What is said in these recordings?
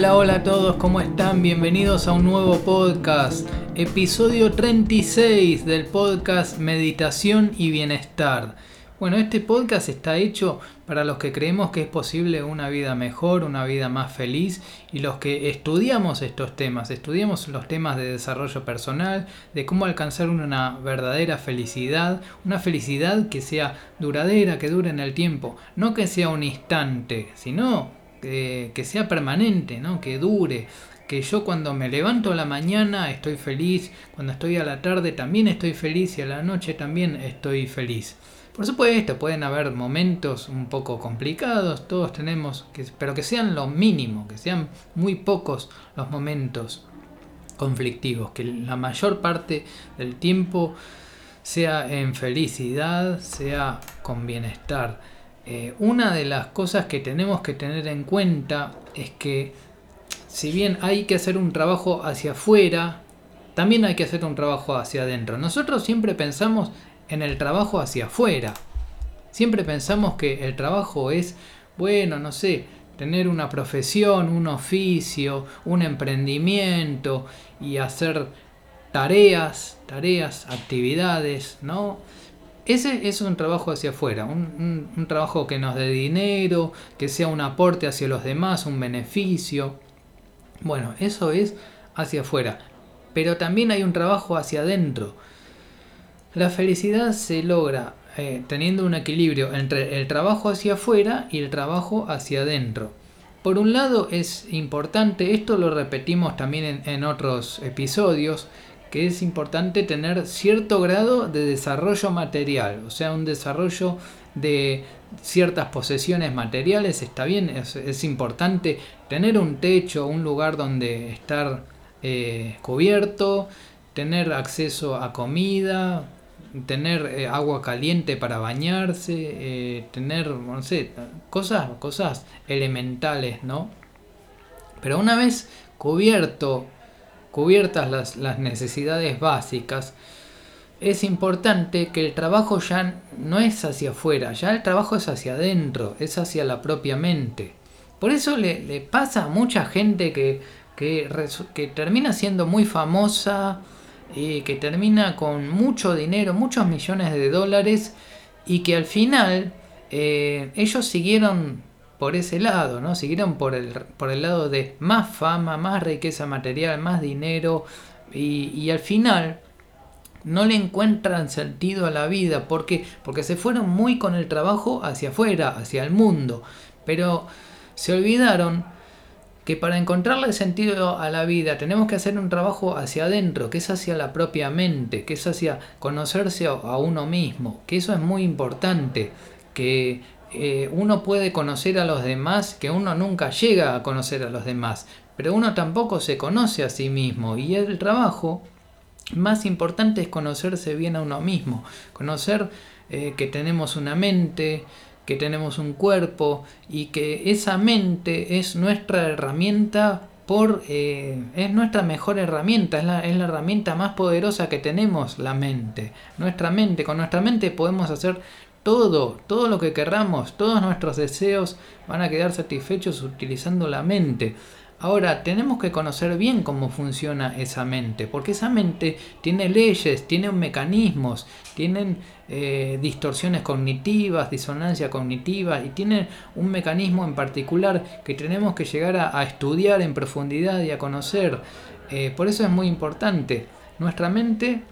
Hola, hola a todos, ¿cómo están? Bienvenidos a un nuevo podcast, episodio 36 del podcast Meditación y Bienestar. Bueno, este podcast está hecho para los que creemos que es posible una vida mejor, una vida más feliz y los que estudiamos estos temas, estudiamos los temas de desarrollo personal, de cómo alcanzar una verdadera felicidad, una felicidad que sea duradera, que dure en el tiempo, no que sea un instante, sino que, sea permanente, ¿no? que dure, que yo cuando me levanto a la mañana estoy feliz, cuando estoy a la tarde también estoy feliz y a la noche también estoy feliz. Por supuesto, pueden haber momentos un poco complicados, todos tenemos, que, pero que sean lo mínimo, que sean muy pocos los momentos conflictivos, que la mayor parte del tiempo sea en felicidad, sea con bienestar. Eh, una de las cosas que tenemos que tener en cuenta es que si bien hay que hacer un trabajo hacia afuera, también hay que hacer un trabajo hacia adentro. Nosotros siempre pensamos en el trabajo hacia afuera. Siempre pensamos que el trabajo es, bueno, no sé, tener una profesión, un oficio, un emprendimiento y hacer tareas, tareas, actividades, ¿no? Ese es un trabajo hacia afuera, un, un, trabajo que nos dé dinero, que sea un aporte hacia los demás, un beneficio. Bueno, eso es hacia afuera. Pero también hay un trabajo hacia adentro. La felicidad se logra eh, teniendo un equilibrio entre el trabajo hacia afuera y el trabajo hacia adentro. Por un lado es importante, esto lo repetimos también en, otros episodios, que es importante tener cierto grado de desarrollo material, o sea, un desarrollo de ciertas posesiones materiales, está bien, es, importante tener un techo, un lugar donde estar eh, cubierto, tener acceso a comida, tener eh, agua caliente para bañarse, eh, tener, no sé, cosas, cosas elementales, ¿no? Pero una vez cubierto, cubiertas las, necesidades básicas, es importante que el trabajo ya no es hacia afuera, ya el trabajo es hacia adentro, es hacia la propia mente. Por eso le, pasa a mucha gente que, que, que termina siendo muy famosa, que termina con mucho dinero, muchos millones de dólares y que al final eh, ellos siguieron por ese lado, ¿no? Siguieron por el, por el lado de más fama, más riqueza material, más dinero y, al final no le encuentran sentido a la vida. ¿Por qué? Porque se fueron muy con el trabajo hacia afuera, hacia el mundo. Pero se olvidaron que para encontrarle sentido a la vida tenemos que hacer un trabajo hacia adentro, que es hacia la propia mente, que es hacia conocerse a uno mismo, que eso es muy importante, que eh, uno puede conocer a los demás, que uno nunca llega a conocer a los demás, pero uno tampoco se conoce a sí mismo y el trabajo más importante es conocerse bien a uno mismo, conocer eh, que tenemos una mente, que tenemos un cuerpo y que esa mente es nuestra herramienta por eh, es nuestra mejor herramienta, es la, es la herramienta más poderosa que tenemos, la mente. Nuestra mente, con nuestra mente podemos hacer todo, todo lo que querramos, todos nuestros deseos van a quedar satisfechos utilizando la mente. Ahora, tenemos que conocer bien cómo funciona esa mente, porque esa mente tiene leyes, tiene mecanismos, tienen eh, distorsiones cognitivas, disonancia cognitiva y tiene un mecanismo en particular que tenemos que llegar a, estudiar en profundidad y a conocer. Eh, por eso es muy importante. Nuestra mente,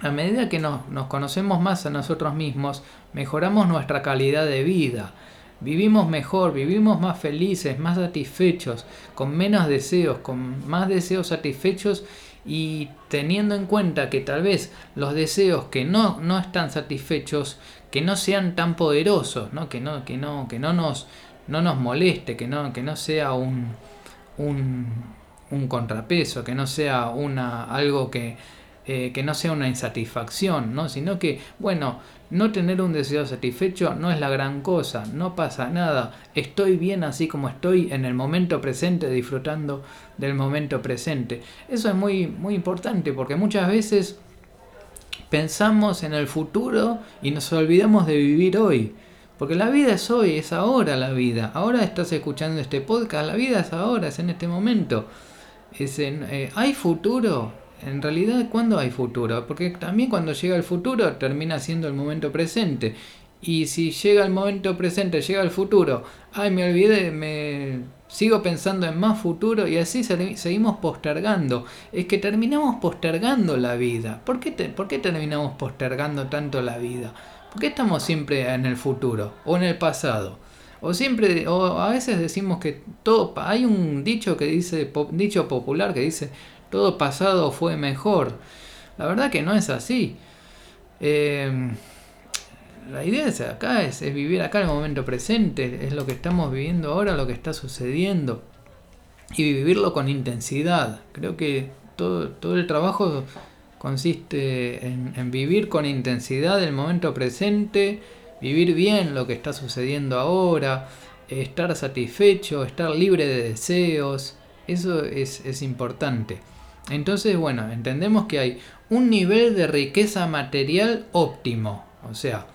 a medida que nos conocemos más a nosotros mismos, mejoramos nuestra calidad de vida. Vivimos mejor, vivimos más felices, más satisfechos, con menos deseos, con más deseos satisfechos y teniendo en cuenta que tal vez los deseos que no, no están satisfechos, que no sean tan poderosos, ¿no? Que, no, que, no, que no, nos, no nos moleste, que no, que no sea un, un, un contrapeso, que no sea una, algo que, eh, que no sea una insatisfacción, ¿no? sino que, bueno, no tener un deseo satisfecho no es la gran cosa, no pasa nada, estoy bien así como estoy en el momento presente, disfrutando del momento presente. Eso es muy, muy importante porque muchas veces pensamos en el futuro y nos olvidamos de vivir hoy. Porque la vida es hoy, es ahora la vida. Ahora estás escuchando este podcast, la vida es ahora, es en este momento. Es en, eh, ¿Hay futuro? En realidad, ¿cuándo hay futuro? Porque también cuando llega el futuro termina siendo el momento presente. Y si llega el momento presente, llega el futuro, ay, me olvidé, me sigo pensando en más futuro y así seguimos postergando. Es que terminamos postergando la vida. ¿Por qué, ¿Por qué terminamos postergando tanto la vida? ¿Por qué estamos siempre en el futuro o en el pasado? O siempre, o a veces decimos que todo, hay un dicho que dice, dicho popular que dice, todo pasado fue mejor. La verdad que no es así. Eh, la idea es acá, es, vivir acá el momento presente, es lo que estamos viviendo ahora, lo que está sucediendo. Y vivirlo con intensidad. Creo que todo, todo el trabajo consiste en, en, vivir con intensidad el momento presente, vivir bien lo que está sucediendo ahora, estar satisfecho, estar libre de deseos. Eso es, es importante. Entonces, bueno, entendemos que hay un nivel de riqueza material óptimo. O sea,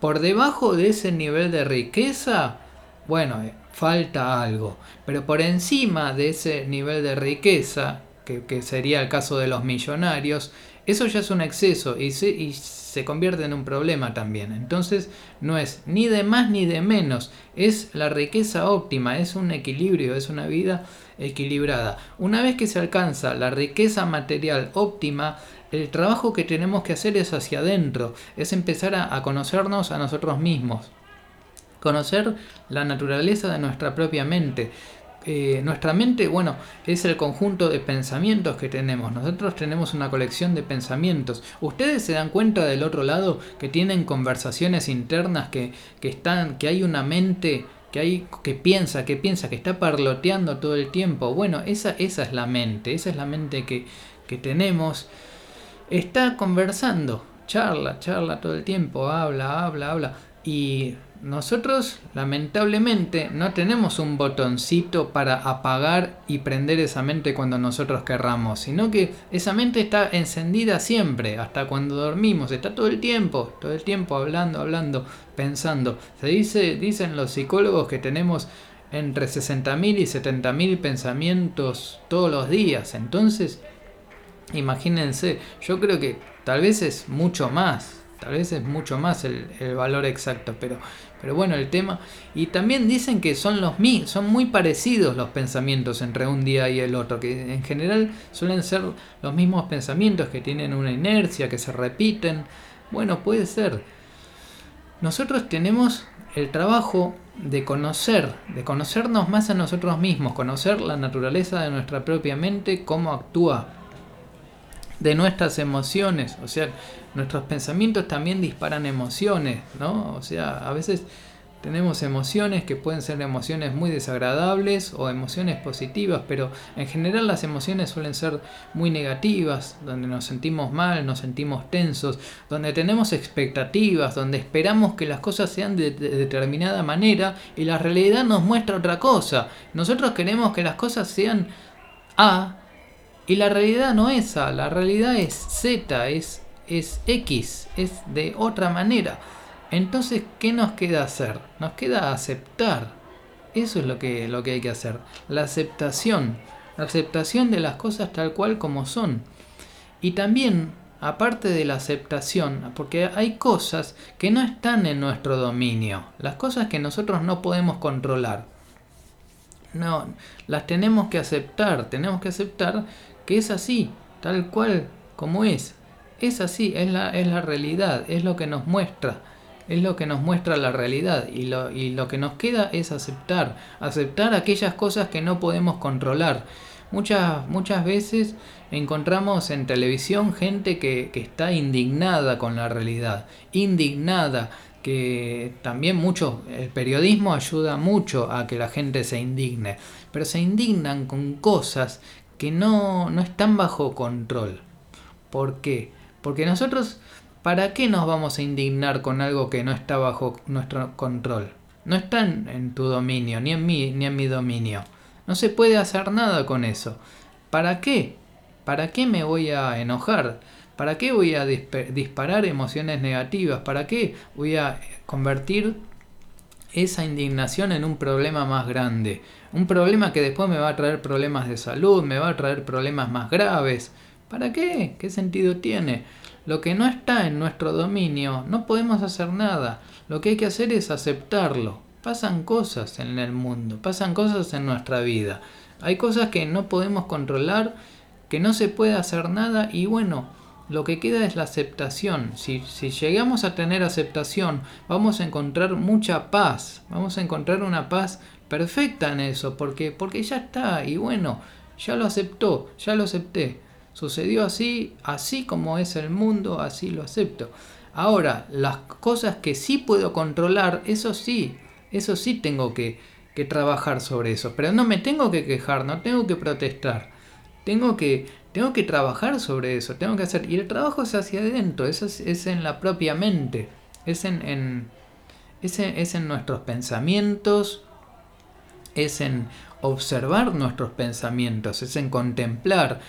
por debajo de ese nivel de riqueza, bueno, eh, falta algo. Pero por encima de ese nivel de riqueza, que, sería el caso de los millonarios, eso ya es un exceso y se, convierte en un problema también. Entonces no es ni de más ni de menos, es la riqueza óptima, es un equilibrio, es una vida equilibrada. Una vez que se alcanza la riqueza material óptima, el trabajo que tenemos que hacer es hacia adentro, es empezar a, conocernos a nosotros mismos, conocer la naturaleza de nuestra propia mente. Eh, nuestra mente, bueno, es el conjunto de pensamientos que tenemos. Nosotros tenemos una colección de pensamientos. Ustedes se dan cuenta del otro lado que tienen conversaciones internas, que, están, que hay una mente que hay que piensa, que piensa, que está parloteando todo el tiempo. Bueno, esa, esa es la mente, esa es la mente que, que tenemos está conversando, charla, charla todo el tiempo, habla, habla, habla. Y nosotros lamentablemente no tenemos un botoncito para apagar y prender esa mente cuando nosotros querramos, sino que esa mente está encendida siempre, hasta cuando dormimos, está todo el tiempo, todo el tiempo hablando, hablando, pensando. Se dice, dicen los psicólogos que tenemos entre 60.000 y 70.000 pensamientos todos los días. Entonces, Imagínense, yo creo que tal vez es mucho más, tal vez es mucho más el, valor exacto, pero, pero bueno, el tema. Y también dicen que son los son muy parecidos los pensamientos entre un día y el otro, que en general suelen ser los mismos pensamientos que tienen una inercia, que se repiten. Bueno, puede ser. Nosotros tenemos el trabajo de conocer, de conocernos más a nosotros mismos, conocer la naturaleza de nuestra propia mente, cómo actúa de nuestras emociones, o sea, nuestros pensamientos también disparan emociones, ¿no? O sea, a veces tenemos emociones que pueden ser emociones muy desagradables o emociones positivas, pero en general las emociones suelen ser muy negativas, donde nos sentimos mal, nos sentimos tensos, donde tenemos expectativas, donde esperamos que las cosas sean de, de determinada manera y la realidad nos muestra otra cosa. Nosotros queremos que las cosas sean A y la realidad no es A, la realidad es Z, es, es X, es de otra manera. Entonces, ¿qué nos queda hacer? Nos queda aceptar. Eso es lo que, lo que hay que hacer. La aceptación. La aceptación de las cosas tal cual como son. Y también, aparte de la aceptación, porque hay cosas que no están en nuestro dominio. Las cosas que nosotros no podemos controlar. No, las tenemos que aceptar. Tenemos que aceptar que es así, tal cual como es. Es así, es la, es la realidad, es lo que nos muestra, es lo que nos muestra la realidad y lo, y lo que nos queda es aceptar, aceptar aquellas cosas que no podemos controlar. Muchas, muchas veces encontramos en televisión gente que, que está indignada con la realidad, indignada, que también mucho, el periodismo ayuda mucho a que la gente se indigne, pero se indignan con cosas que no, no están bajo control. ¿Por qué? Porque nosotros, ¿para qué nos vamos a indignar con algo que no está bajo nuestro control? No está en, tu dominio, ni en mí, ni en mi dominio. No se puede hacer nada con eso. ¿Para qué? ¿Para qué me voy a enojar? ¿Para qué voy a disparar emociones negativas? ¿Para qué voy a convertir esa indignación en un problema más grande. Un problema que después me va a traer problemas de salud, me va a traer problemas más graves. ¿Para qué? ¿Qué sentido tiene? Lo que no está en nuestro dominio, no podemos hacer nada. Lo que hay que hacer es aceptarlo. Pasan cosas en el mundo, pasan cosas en nuestra vida. Hay cosas que no podemos controlar, que no se puede hacer nada y bueno, lo que queda es la aceptación. Si, si, llegamos a tener aceptación, vamos a encontrar mucha paz, vamos a encontrar una paz perfecta en eso, porque, porque ya está, y bueno, ya lo aceptó, ya lo acepté. Sucedió así, así como es el mundo, así lo acepto. Ahora, las cosas que sí puedo controlar, eso sí, eso sí tengo que, que trabajar sobre eso. Pero no me tengo que quejar, no tengo que protestar. Tengo que, tengo que trabajar sobre eso, tengo que hacer. Y el trabajo es hacia adentro, eso es, en la propia mente, es en, en, es en nuestros pensamientos, es en observar nuestros pensamientos, es en contemplar.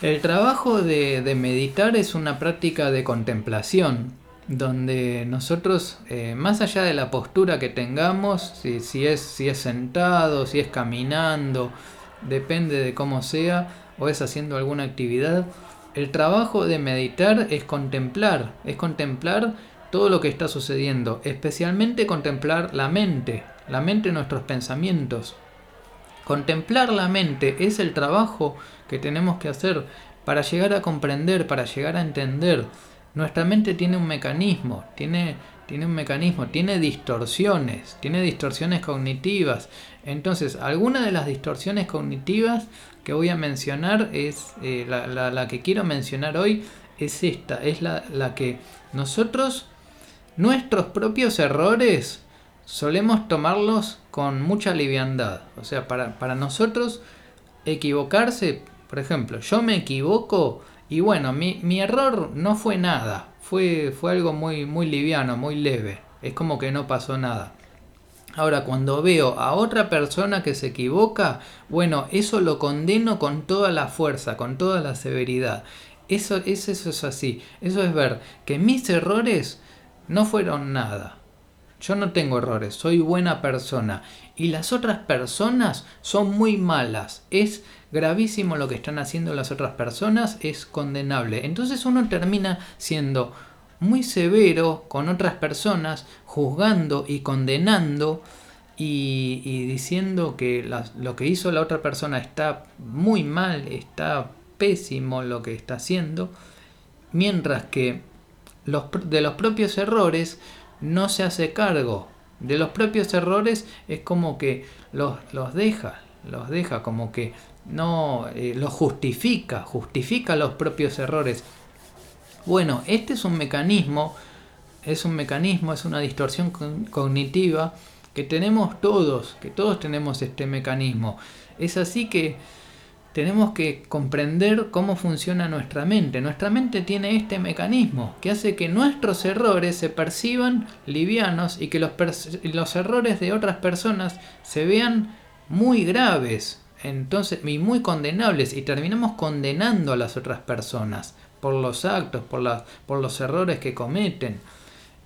El trabajo de, meditar es una práctica de contemplación, donde nosotros, eh, más allá de la postura que tengamos, si, es, si es sentado, si es caminando, depende de cómo sea, o es haciendo alguna actividad, el trabajo de meditar es contemplar, es contemplar todo lo que está sucediendo, especialmente contemplar la mente, la mente nuestros pensamientos. Contemplar la mente es el trabajo que tenemos que hacer para llegar a comprender, para llegar a entender. Nuestra mente tiene un mecanismo, tiene, tiene un mecanismo, tiene distorsiones, tiene distorsiones cognitivas. Entonces, alguna de las distorsiones cognitivas que voy a mencionar es, eh, la, que quiero mencionar hoy es esta, es la, la que nosotros, nuestros propios errores, solemos tomarlos con mucha liviandad. O sea, para, para nosotros equivocarse, por ejemplo, yo me equivoco y bueno, mi, mi error no fue nada, fue, fue algo muy, muy liviano, muy leve, es como que no pasó nada. Ahora, cuando veo a otra persona que se equivoca, bueno, eso lo condeno con toda la fuerza, con toda la severidad. Eso, eso, eso es así. Eso es ver que mis errores no fueron nada. Yo no tengo errores, soy buena persona. Y las otras personas son muy malas. Es gravísimo lo que están haciendo las otras personas, es condenable. Entonces uno termina siendo muy severo con otras personas, juzgando y condenando y, diciendo que lo que hizo la otra persona está muy mal, está pésimo lo que está haciendo, mientras que los, de los propios errores no se hace cargo de los propios errores, es como que los, los deja, los deja, como que no eh, los justifica, justifica los propios errores. Bueno, este es un mecanismo, es un mecanismo, es una distorsión cognitiva que tenemos todos, que todos tenemos este mecanismo. Es así que tenemos que comprender cómo funciona nuestra mente. Nuestra mente tiene este mecanismo que hace que nuestros errores se perciban livianos y que los, errores de otras personas se vean muy graves entonces, y muy condenables y terminamos condenando a las otras personas por los actos, por, las, por los errores que cometen.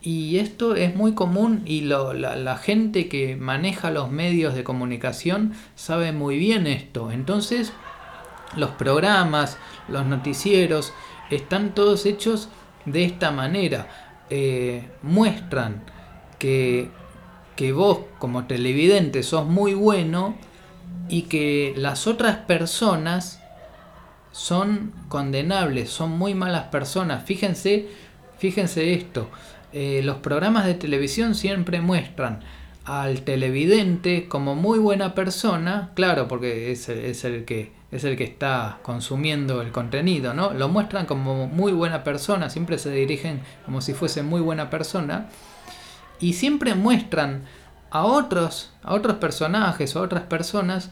Y esto es muy común y la, la, gente que maneja los medios de comunicación sabe muy bien esto. Entonces, los programas, los noticieros, están todos hechos de esta manera. Eh, muestran que, que vos como televidente sos muy bueno y que las otras personas son condenables, son muy malas personas. Fíjense, fíjense esto. Eh, los programas de televisión siempre muestran al televidente como muy buena persona, claro, porque es, es el que es el que está consumiendo el contenido, ¿no? Lo muestran como muy buena persona, siempre se dirigen como si fuese muy buena persona y siempre muestran a otros, a otros personajes o a otras personas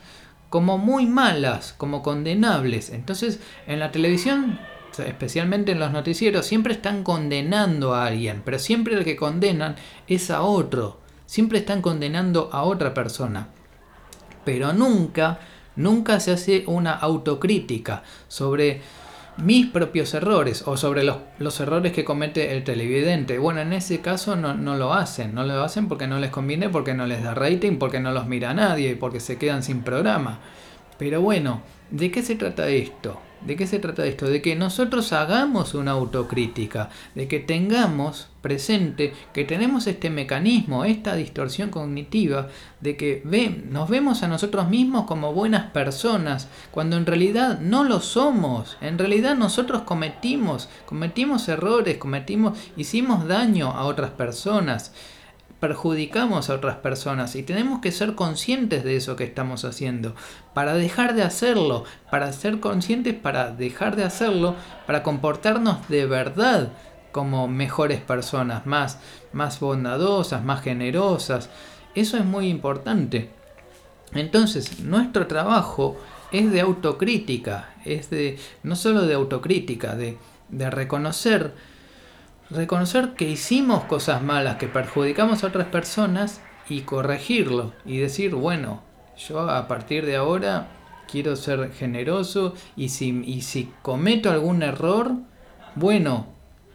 como muy malas, como condenables. Entonces, en la televisión, especialmente en los noticieros, siempre están condenando a alguien, pero siempre el que condenan es a otro. Siempre están condenando a otra persona. Pero nunca nunca se hace una autocrítica sobre mis propios errores o sobre los, los, errores que comete el televidente. Bueno, en ese caso no, no, lo hacen, no lo hacen porque no les conviene, porque no les da rating, porque no los mira nadie porque se quedan sin programa. Pero bueno, ¿de qué se trata esto? ¿De qué se trata esto? De que nosotros hagamos una autocrítica, de que tengamos presente que tenemos este mecanismo, esta distorsión cognitiva, de que ve, nos vemos a nosotros mismos como buenas personas, cuando en realidad no lo somos. En realidad nosotros cometimos, cometimos errores, cometimos, hicimos daño a otras personas perjudicamos a otras personas y tenemos que ser conscientes de eso que estamos haciendo para dejar de hacerlo, para ser conscientes, para dejar de hacerlo, para comportarnos de verdad como mejores personas, más, más bondadosas, más generosas. Eso es muy importante. Entonces, nuestro trabajo es de autocrítica, es de no solo de autocrítica, de, de reconocer reconocer que hicimos cosas malas, que perjudicamos a otras personas y corregirlo y decir, bueno, yo a partir de ahora quiero ser generoso y si, y si cometo algún error, bueno,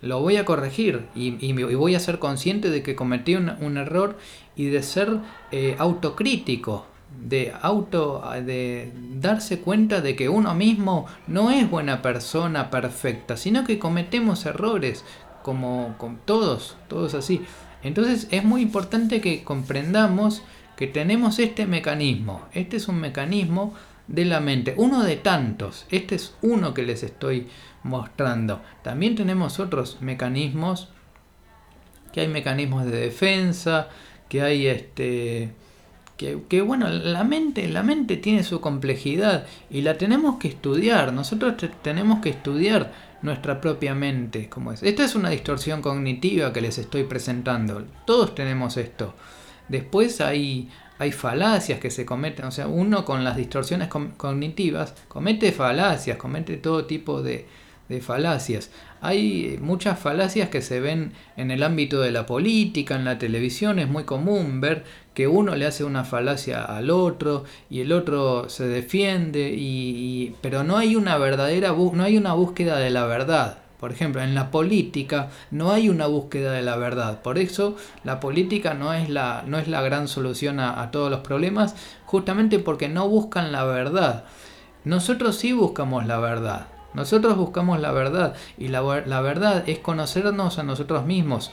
lo voy a corregir y, y, voy a ser consciente de que cometí un, error y de ser eh, autocrítico, de auto de darse cuenta de que uno mismo no es buena persona perfecta, sino que cometemos errores, como con todos, todos así. Entonces es muy importante que comprendamos que tenemos este mecanismo. Este es un mecanismo de la mente, uno de tantos. Este es uno que les estoy mostrando. También tenemos otros mecanismos, que hay mecanismos de defensa, que hay este que, bueno, la mente, la mente tiene su complejidad y la tenemos que estudiar. Nosotros tenemos que estudiar nuestra propia mente. Como es. Esta es una distorsión cognitiva que les estoy presentando. Todos tenemos esto. Después hay, hay falacias que se cometen. O sea, uno con las distorsiones cognitivas comete falacias, comete todo tipo de, de falacias. Hay muchas falacias que se ven en el ámbito de la política, en la televisión, es muy común ver que uno le hace una falacia al otro y el otro se defiende, y, pero no hay una verdadera no hay una búsqueda de la verdad. Por ejemplo, en la política no hay una búsqueda de la verdad. Por eso la política no es la, no es la gran solución a, todos los problemas, justamente porque no buscan la verdad. Nosotros sí buscamos la verdad. Nosotros buscamos la verdad y la verdad es conocernos a nosotros mismos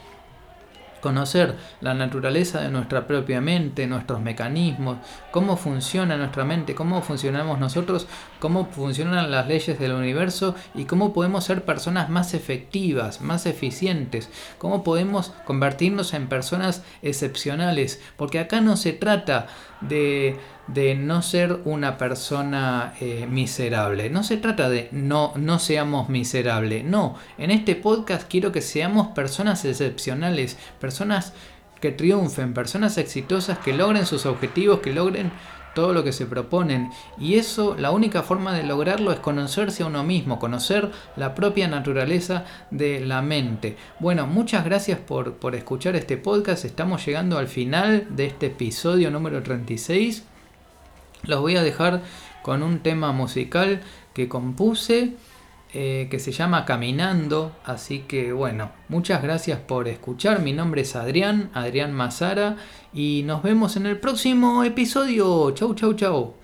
conocer la naturaleza de nuestra propia mente, nuestros mecanismos, cómo funciona nuestra mente, cómo funcionamos nosotros, cómo funcionan las leyes del universo y cómo podemos ser personas más efectivas, más eficientes, cómo podemos convertirnos en personas excepcionales, porque acá no se trata de de no ser una persona eh, miserable. No se trata de no, no seamos miserables. No, en este podcast quiero que seamos personas excepcionales, personas que triunfen, personas exitosas que logren sus objetivos, que logren todo lo que se proponen. Y eso, la única forma de lograrlo es conocerse a uno mismo, conocer la propia naturaleza de la mente. Bueno, muchas gracias por, por escuchar este podcast. Estamos llegando al final de este episodio número 36. Los voy a dejar con un tema musical que compuse eh, que se llama Caminando. Así que bueno, muchas gracias por escuchar. Mi nombre es Adrián, Adrián Mazara. Y nos vemos en el próximo episodio. Chau, chau, chau.